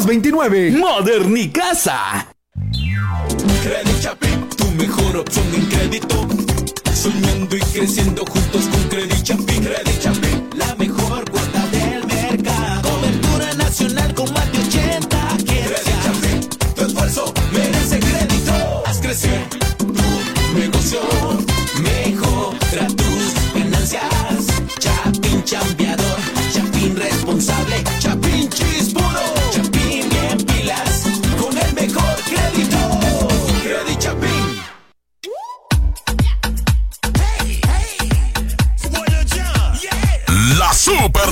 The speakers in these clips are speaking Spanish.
6229. Modernicasa. Credit Chapin, tu mejor opción en crédito. Soñando y creciendo juntos con Credit Chapin. Credit Chapin,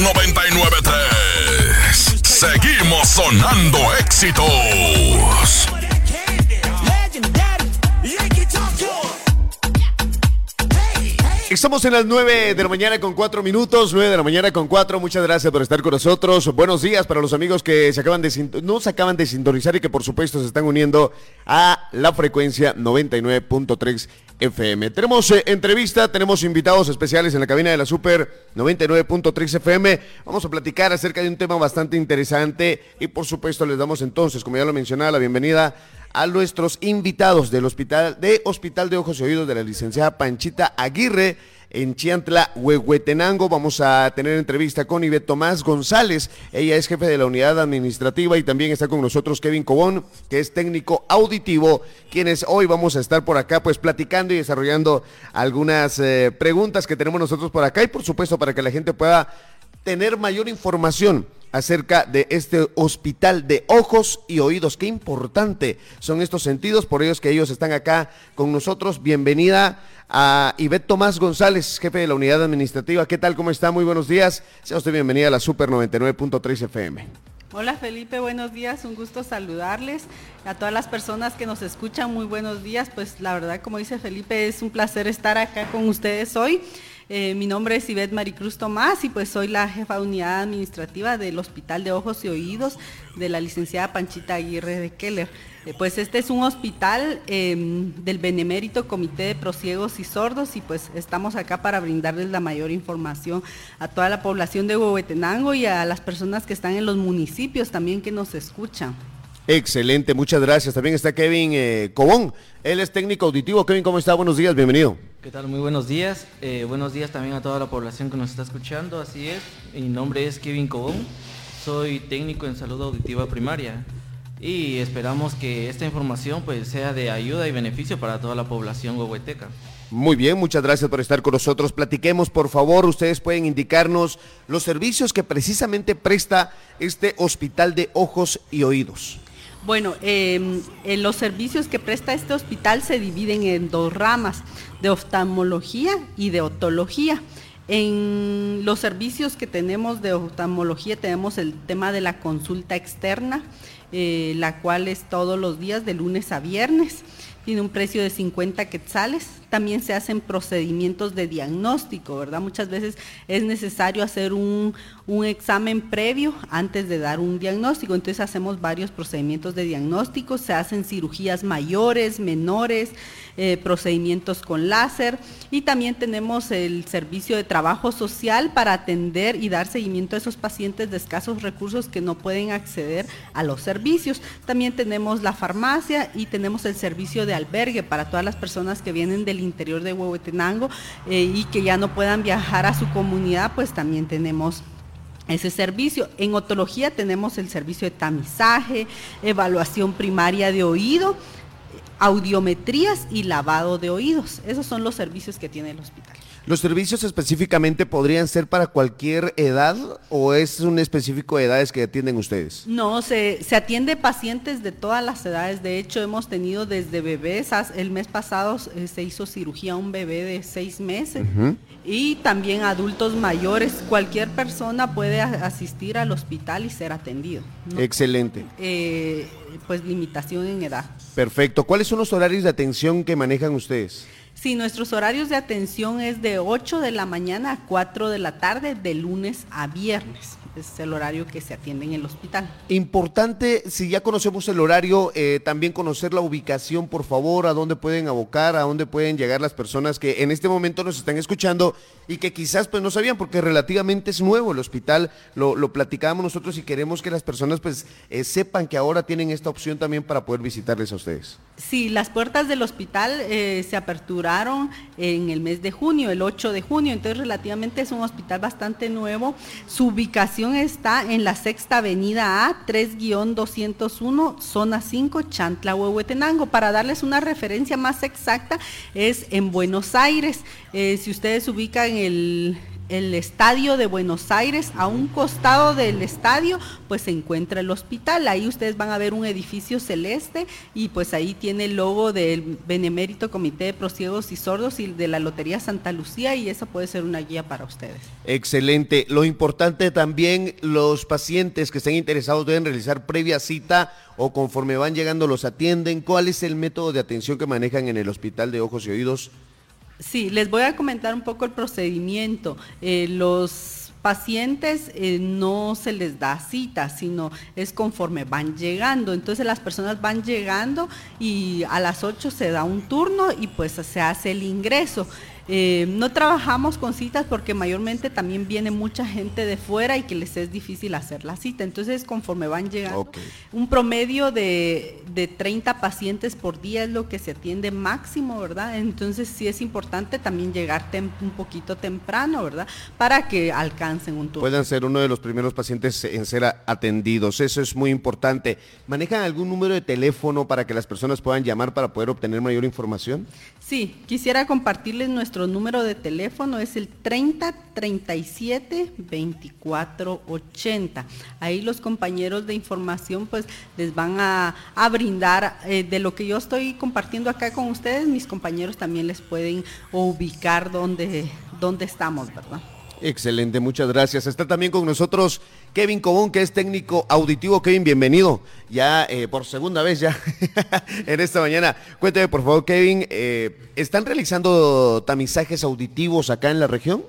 99.3. Seguimos sonando éxitos. Estamos en las 9 de la mañana con 4 minutos, 9 de la mañana con 4. Muchas gracias por estar con nosotros. Buenos días para los amigos que se acaban de no se acaban de sintonizar y que por supuesto se están uniendo a la frecuencia 99.3 FM. Tenemos eh, entrevista, tenemos invitados especiales en la cabina de la Super 99.3 FM. Vamos a platicar acerca de un tema bastante interesante y por supuesto les damos entonces, como ya lo mencionaba, la bienvenida a nuestros invitados del Hospital de Hospital de Ojos y Oídos de la licenciada Panchita Aguirre en Chiantla, Huehuetenango. Vamos a tener entrevista con Ivette Tomás González. Ella es jefe de la unidad administrativa y también está con nosotros Kevin Cobón, que es técnico auditivo, quienes hoy vamos a estar por acá pues platicando y desarrollando algunas eh, preguntas que tenemos nosotros por acá y por supuesto para que la gente pueda tener mayor información acerca de este hospital de ojos y oídos. Qué importante son estos sentidos, por ellos que ellos están acá con nosotros. Bienvenida a Ivette Tomás González, jefe de la unidad administrativa. ¿Qué tal? ¿Cómo está? Muy buenos días. Sea usted bienvenida a la Super 99.3 FM. Hola Felipe, buenos días, un gusto saludarles. A todas las personas que nos escuchan, muy buenos días. Pues la verdad, como dice Felipe, es un placer estar acá con ustedes hoy. Eh, mi nombre es Ivette Maricruz Tomás y pues soy la jefa de unidad administrativa del Hospital de Ojos y Oídos de la licenciada Panchita Aguirre de Keller. Eh, pues este es un hospital eh, del Benemérito Comité de Prosiegos y Sordos y pues estamos acá para brindarles la mayor información a toda la población de Huehuetenango y a las personas que están en los municipios también que nos escuchan. Excelente, muchas gracias. También está Kevin eh, Cobón. Él es técnico auditivo. Kevin, ¿cómo está? Buenos días, bienvenido. ¿Qué tal? Muy buenos días. Eh, buenos días también a toda la población que nos está escuchando. Así es. Mi nombre es Kevin Cobón. Soy técnico en salud auditiva primaria. Y esperamos que esta información pues sea de ayuda y beneficio para toda la población huehueteca. Muy bien, muchas gracias por estar con nosotros. Platiquemos, por favor, ustedes pueden indicarnos los servicios que precisamente presta este Hospital de Ojos y Oídos. Bueno, eh, en los servicios que presta este hospital se dividen en dos ramas, de oftalmología y de otología. En los servicios que tenemos de oftalmología tenemos el tema de la consulta externa, eh, la cual es todos los días de lunes a viernes. Tiene un precio de 50 quetzales. También se hacen procedimientos de diagnóstico, ¿verdad? Muchas veces es necesario hacer un, un examen previo antes de dar un diagnóstico. Entonces hacemos varios procedimientos de diagnóstico. Se hacen cirugías mayores, menores, eh, procedimientos con láser. Y también tenemos el servicio de trabajo social para atender y dar seguimiento a esos pacientes de escasos recursos que no pueden acceder a los servicios. También tenemos la farmacia y tenemos el servicio de albergue para todas las personas que vienen del interior de Huehuetenango eh, y que ya no puedan viajar a su comunidad, pues también tenemos ese servicio. En otología tenemos el servicio de tamizaje, evaluación primaria de oído, audiometrías y lavado de oídos. Esos son los servicios que tiene el hospital. ¿Los servicios específicamente podrían ser para cualquier edad o es un específico de edades que atienden ustedes? No, se, se atiende pacientes de todas las edades. De hecho, hemos tenido desde bebés, el mes pasado eh, se hizo cirugía a un bebé de seis meses y también adultos mayores. Cualquier persona puede asistir al hospital y ser atendido. No- Excelente. eh, pues limitación en edad. Perfecto. ¿Cuáles son los horarios de atención que manejan ustedes? Sí, nuestros horarios de atención es de 8 de la mañana a 4 de la tarde, de lunes a viernes. Es el horario que se atiende en el hospital. Importante, si ya conocemos el horario, eh, también conocer la ubicación, por favor, a dónde pueden abocar, a dónde pueden llegar las personas que en este momento nos están escuchando y que quizás pues no sabían porque relativamente es nuevo el hospital, lo, lo platicábamos nosotros y queremos que las personas pues eh, sepan que ahora tienen esta opción también para poder visitarles a ustedes. Sí, las puertas del hospital eh, se en el mes de junio, el 8 de junio, entonces relativamente es un hospital bastante nuevo. Su ubicación está en la sexta avenida A, 3-201, zona 5, Chantla, Huehuetenango. Para darles una referencia más exacta, es en Buenos Aires. Eh, si ustedes ubican el, el estadio de Buenos Aires, a un costado del estadio, pues se encuentra el hospital. Ahí ustedes van a ver un edificio celeste y pues ahí tiene el logo del Benemérito Comité de Prosiegos y Sordos y de la Lotería Santa Lucía y eso puede ser una guía para ustedes. Excelente. Lo importante también, los pacientes que estén interesados deben realizar previa cita o conforme van llegando los atienden. ¿Cuál es el método de atención que manejan en el Hospital de Ojos y Oídos? Sí, les voy a comentar un poco el procedimiento. Eh, los pacientes eh, no se les da cita, sino es conforme van llegando. Entonces las personas van llegando y a las 8 se da un turno y pues se hace el ingreso. Eh, no trabajamos con citas porque mayormente también viene mucha gente de fuera y que les es difícil hacer la cita. Entonces, conforme van llegando, un promedio de, de 30 pacientes por día es lo que se atiende máximo, ¿verdad? Entonces, sí es importante también llegar un poquito temprano, ¿verdad? Para que alcancen un turno. Puedan ser uno de los primeros pacientes en ser atendidos. Eso es muy importante. ¿Manejan algún número de teléfono para que las personas puedan llamar para poder obtener mayor información? Sí, quisiera compartirles nuestro número de teléfono, es el 30 37 24 80. Ahí los compañeros de información pues les van a, a brindar eh, de lo que yo estoy compartiendo acá con ustedes, mis compañeros también les pueden ubicar dónde, dónde estamos, ¿verdad? Excelente, muchas gracias. Está también con nosotros Kevin Cobón, que es técnico auditivo. Kevin, bienvenido. Ya eh, por segunda vez ya en esta mañana. Cuéntame, por favor, Kevin, eh, ¿están realizando tamizajes auditivos acá en la región?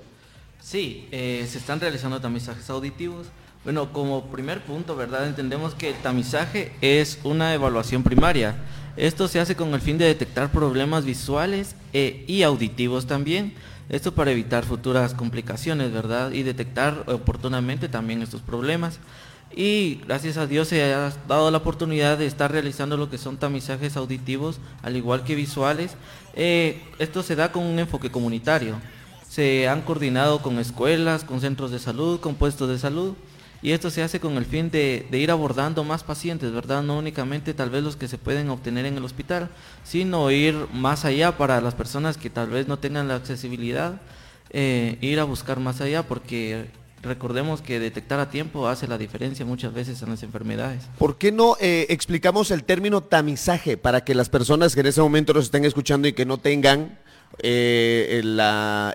Sí, eh, se están realizando tamizajes auditivos. Bueno, como primer punto, ¿verdad? Entendemos que el tamizaje es una evaluación primaria. Esto se hace con el fin de detectar problemas visuales eh, y auditivos también. Esto para evitar futuras complicaciones, ¿verdad? Y detectar oportunamente también estos problemas. Y gracias a Dios se ha dado la oportunidad de estar realizando lo que son tamizajes auditivos, al igual que visuales. Eh, esto se da con un enfoque comunitario. Se han coordinado con escuelas, con centros de salud, con puestos de salud. Y esto se hace con el fin de, ir abordando más pacientes, ¿verdad? No únicamente tal vez los que se pueden obtener en el hospital, sino ir más allá para las personas que tal vez no tengan la accesibilidad, eh, ir a buscar más allá, porque recordemos que detectar a tiempo hace la diferencia muchas veces en las enfermedades. ¿Por qué no eh, explicamos el término tamizaje para que las personas que en ese momento nos estén escuchando y que no tengan eh,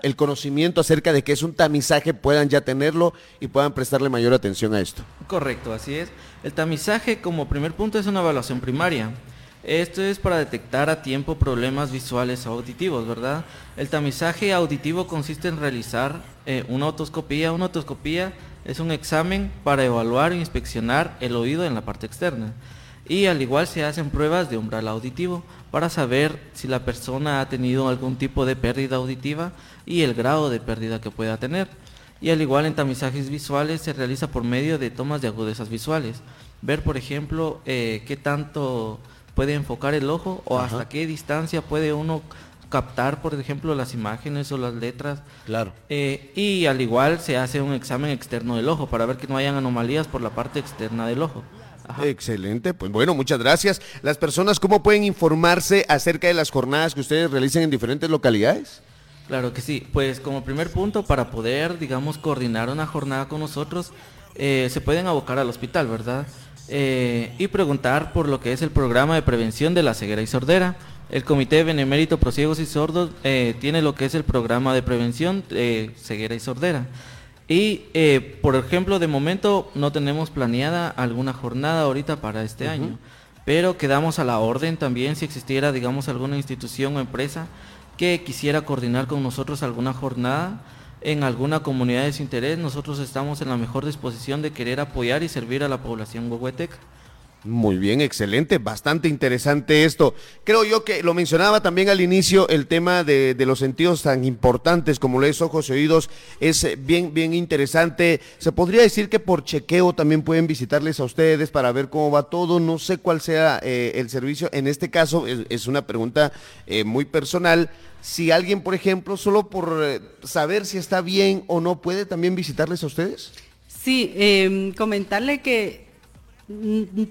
el, conocimiento acerca de qué es un tamizaje puedan ya tenerlo y puedan prestarle mayor atención a esto? Correcto, así es. El tamizaje como primer punto es una evaluación primaria. Esto es para detectar a tiempo problemas visuales o auditivos, ¿verdad? El tamizaje auditivo consiste en realizar eh, una otoscopía. Una otoscopía es un examen para evaluar e inspeccionar el oído en la parte externa. Y al igual se hacen pruebas de umbral auditivo para saber si la persona ha tenido algún tipo de pérdida auditiva y el grado de pérdida que pueda tener. Y al igual en tamizajes visuales se realiza por medio de tomas de agudezas visuales. Ver, por ejemplo, eh, qué tanto puede enfocar el ojo o Ajá. hasta qué distancia puede uno captar, por ejemplo, las imágenes o las letras. Claro. Eh, y al igual se hace un examen externo del ojo para ver que no hayan anomalías por la parte externa del ojo. Ajá. Excelente, pues bueno, muchas gracias. Las personas, ¿cómo pueden informarse acerca de las jornadas que ustedes realicen en diferentes localidades? Claro que sí. Pues como primer punto, para poder, digamos, coordinar una jornada con nosotros, eh, se pueden abocar al hospital, ¿verdad? Eh, y preguntar por lo que es el programa de prevención de la ceguera y sordera. El Comité Benemérito Prosiegos y Sordos eh, tiene lo que es el programa de prevención de ceguera y sordera. Y, eh, por ejemplo, de momento no tenemos planeada alguna jornada ahorita para este año, pero quedamos a la orden también si existiera, digamos, alguna institución o empresa que quisiera coordinar con nosotros alguna jornada en alguna comunidad de su interés, nosotros estamos en la mejor disposición de querer apoyar y servir a la población huehueteca. Muy bien, excelente, bastante interesante esto. Creo yo que lo mencionaba también al inicio, el tema de, de los sentidos tan importantes como lo es ojos y oídos, es eh, bien, bien interesante. Se podría decir que por chequeo también pueden visitarles a ustedes para ver cómo va todo. No sé cuál sea eh, el servicio. En este caso es, una pregunta eh, muy personal. Si alguien, por ejemplo, solo por eh, saber si está bien o no, puede también visitarles a ustedes. Sí, eh, comentarle que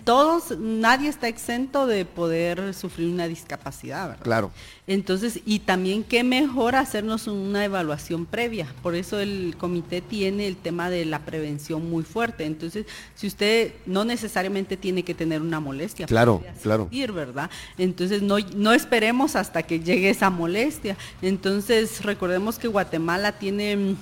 todos, nadie está exento de poder sufrir una discapacidad, ¿verdad? Claro. Entonces, y también qué mejor hacernos una evaluación previa. Por eso el comité tiene el tema de la prevención muy fuerte. Entonces, si usted no necesariamente tiene que tener una molestia, Claro, puede claro. asistir, ¿verdad? Entonces, no, no esperemos hasta que llegue esa molestia. Entonces, recordemos que Guatemala tiene mm,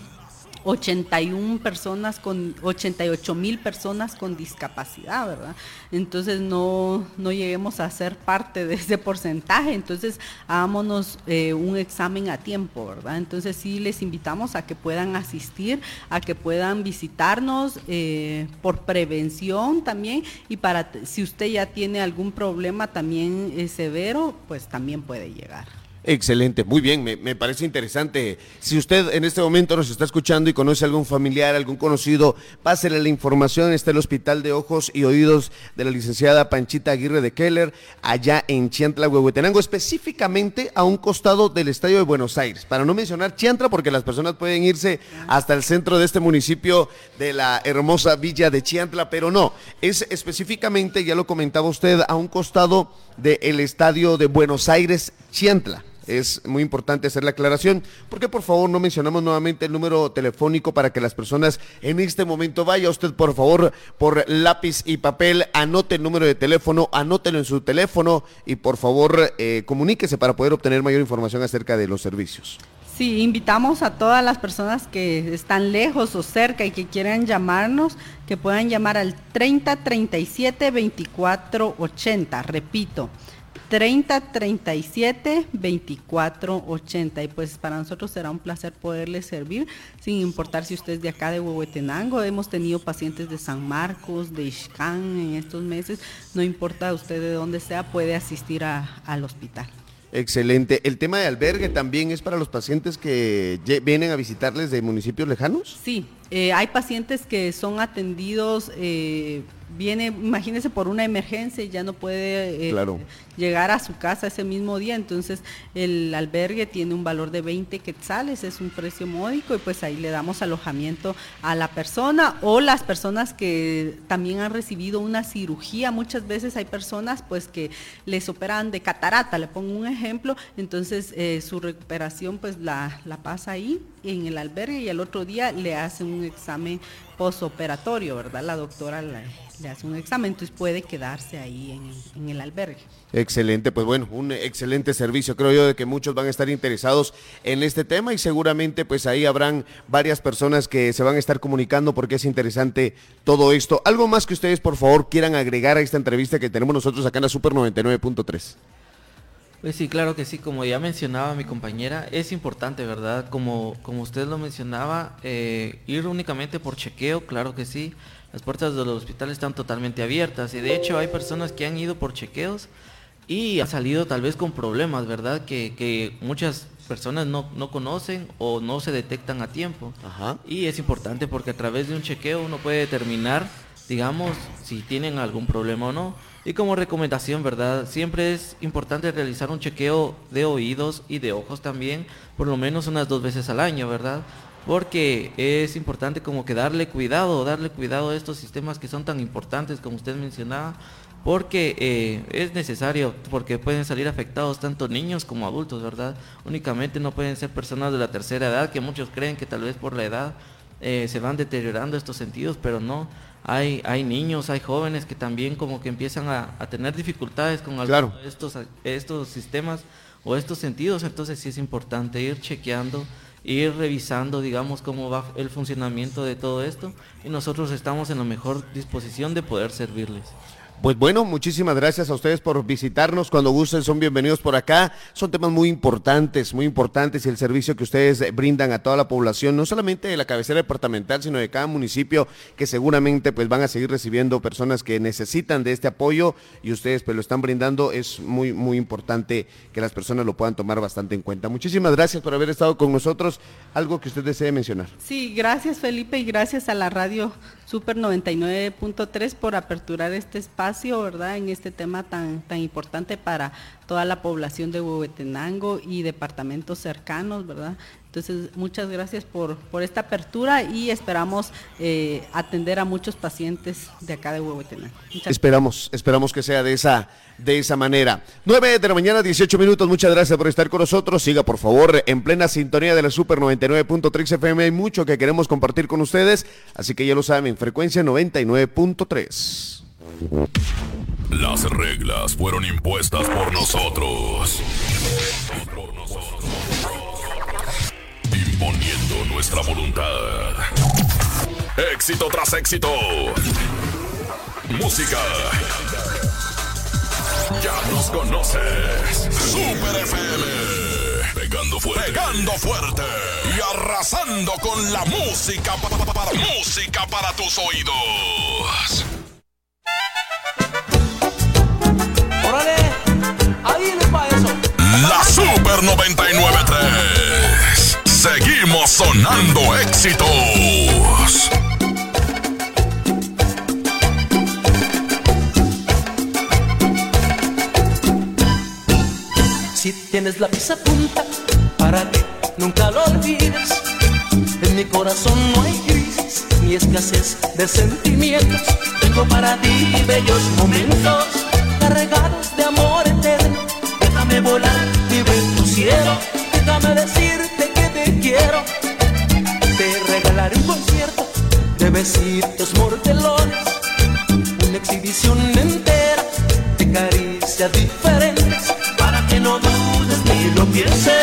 81 personas con 88 mil personas con discapacidad, ¿verdad? Entonces no, no lleguemos a ser parte de ese porcentaje, entonces hagámonos eh, un examen a tiempo, ¿verdad? Entonces sí les invitamos a que puedan asistir, a que puedan visitarnos eh, por prevención también y para si usted ya tiene algún problema también eh, severo, pues también puede llegar. Excelente, muy bien, me, me parece interesante. Si usted en este momento nos está escuchando y conoce a algún familiar, algún conocido, pásele la información. Está el Hospital de Ojos y Oídos de la licenciada Panchita Aguirre de Keller, allá en Chiantla, Huehuetenango, específicamente a un costado del Estadio de Buenos Aires. Para no mencionar Chiantla, porque las personas pueden irse hasta el centro de este municipio de la hermosa villa de Chiantla, pero no, es específicamente, ya lo comentaba usted, a un costado del Estadio de Buenos Aires, Chiantla. Es muy importante hacer la aclaración. ¿Por qué por favor no mencionamos nuevamente el número telefónico para que las personas en este momento vaya usted por favor por lápiz y papel, anote el número de teléfono, anótelo en su teléfono y por favor eh, comuníquese para poder obtener mayor información acerca de los servicios. Sí, invitamos a todas las personas que están lejos o cerca y que quieran llamarnos, que puedan llamar al 30 37 24 80. Repito, 30 37 24 80. Y pues para nosotros será un placer poderles servir, sin importar si usted es de acá de Huehuetenango. Hemos tenido pacientes de San Marcos, de Ixcán en estos meses. No importa usted de dónde sea, puede asistir a- al hospital. Excelente. El tema de albergue también es para los pacientes que vienen a visitarles de municipios lejanos. Sí, eh, hay pacientes que son atendidos, eh, viene, imagínese por una emergencia y ya no puede eh, Claro. llegar a su casa ese mismo día, entonces el albergue tiene un valor de 20 quetzales, es un precio módico y pues ahí le damos alojamiento a la persona o las personas que también han recibido una cirugía, muchas veces hay personas pues que les operan de catarata, le pongo un ejemplo, entonces eh, su recuperación pues la, la pasa ahí en el albergue y al otro día le hacen un examen postoperatorio, ¿verdad? La doctora le, hace un examen, entonces puede quedarse ahí en en el albergue. Excelente, pues bueno, un excelente servicio. Creo yo de que muchos van a estar interesados en este tema y seguramente pues ahí habrán varias personas que se van a estar comunicando porque es interesante todo esto. Algo más que ustedes por favor quieran agregar a esta entrevista que tenemos nosotros acá en la Super 99.3. Pues sí, claro que sí, como ya mencionaba mi compañera, es importante, ¿verdad? Como, como usted lo mencionaba, eh, ir únicamente por chequeo, claro que sí. Las puertas del hospital están totalmente abiertas y de hecho hay personas que han ido por chequeos y han salido tal vez con problemas, ¿verdad? Que, que muchas personas no, no conocen o no se detectan a tiempo. Ajá. Y es importante porque a través de un chequeo uno puede determinar, digamos, si tienen algún problema o no. Y como recomendación, ¿verdad? Siempre es importante realizar un chequeo de oídos y de ojos también, por lo menos unas dos veces al año, ¿verdad? Porque es importante como que darle cuidado, darle cuidado a estos sistemas que son tan importantes como usted mencionaba, porque eh, es necesario, porque pueden salir afectados tanto niños como adultos, ¿verdad? Únicamente no pueden ser personas de la tercera edad, que muchos creen que tal vez por la edad eh, se van deteriorando estos sentidos, pero no. Hay, hay niños, hay jóvenes que también como que empiezan a, a tener dificultades con algunos Claro. de estos, estos sistemas o estos sentidos, entonces sí es importante ir chequeando, ir revisando, digamos, cómo va el funcionamiento de todo esto y nosotros estamos en la mejor disposición de poder servirles. Pues bueno, muchísimas gracias a ustedes por visitarnos. Cuando gusten, son bienvenidos por acá. Son temas muy importantes, muy importantes y el servicio que ustedes brindan a toda la población, no solamente de la cabecera departamental, sino de cada municipio, que seguramente pues van a seguir recibiendo personas que necesitan de este apoyo y ustedes pues lo están brindando. Es muy, muy importante que las personas lo puedan tomar bastante en cuenta. Muchísimas gracias por haber estado con nosotros. Algo que usted desee mencionar. Sí, gracias Felipe y gracias a la radio Super 99.3 por aperturar este espacio, ¿verdad? En este tema tan, tan importante para toda la población de Huehuetenango y departamentos cercanos, ¿verdad? Entonces, muchas gracias por, por esta apertura y esperamos eh, atender a muchos pacientes de acá de Huehuetenango. esperamos, esperamos que sea de esa, de esa manera. 9 de la mañana, 18 minutos. Muchas gracias por estar con nosotros. Siga, por favor, en plena sintonía de la Super 99.3 FM. Hay mucho que queremos compartir con ustedes, así que ya lo saben, frecuencia 99.3. Las reglas fueron impuestas por nosotros. Imponiendo nuestra voluntad. Éxito tras éxito. Música. Ya nos conoces. Super FM. Pegando fuerte. Pegando fuerte. Y arrasando con la música. Para, música para tus oídos. Órale, ahí le va eso. La Super 99.3. Sonando éxitos. Si tienes la pisa punta, para que nunca lo olvides. En mi corazón no hay crisis ni escasez de sentimientos. Tengo para ti bellos momentos cargados de amor eterno. Déjame volar, vive en tu cielo. Déjame decirte besitos mortelones. Una exhibición entera de caricias diferentes. Para que no dudes ni lo pienses.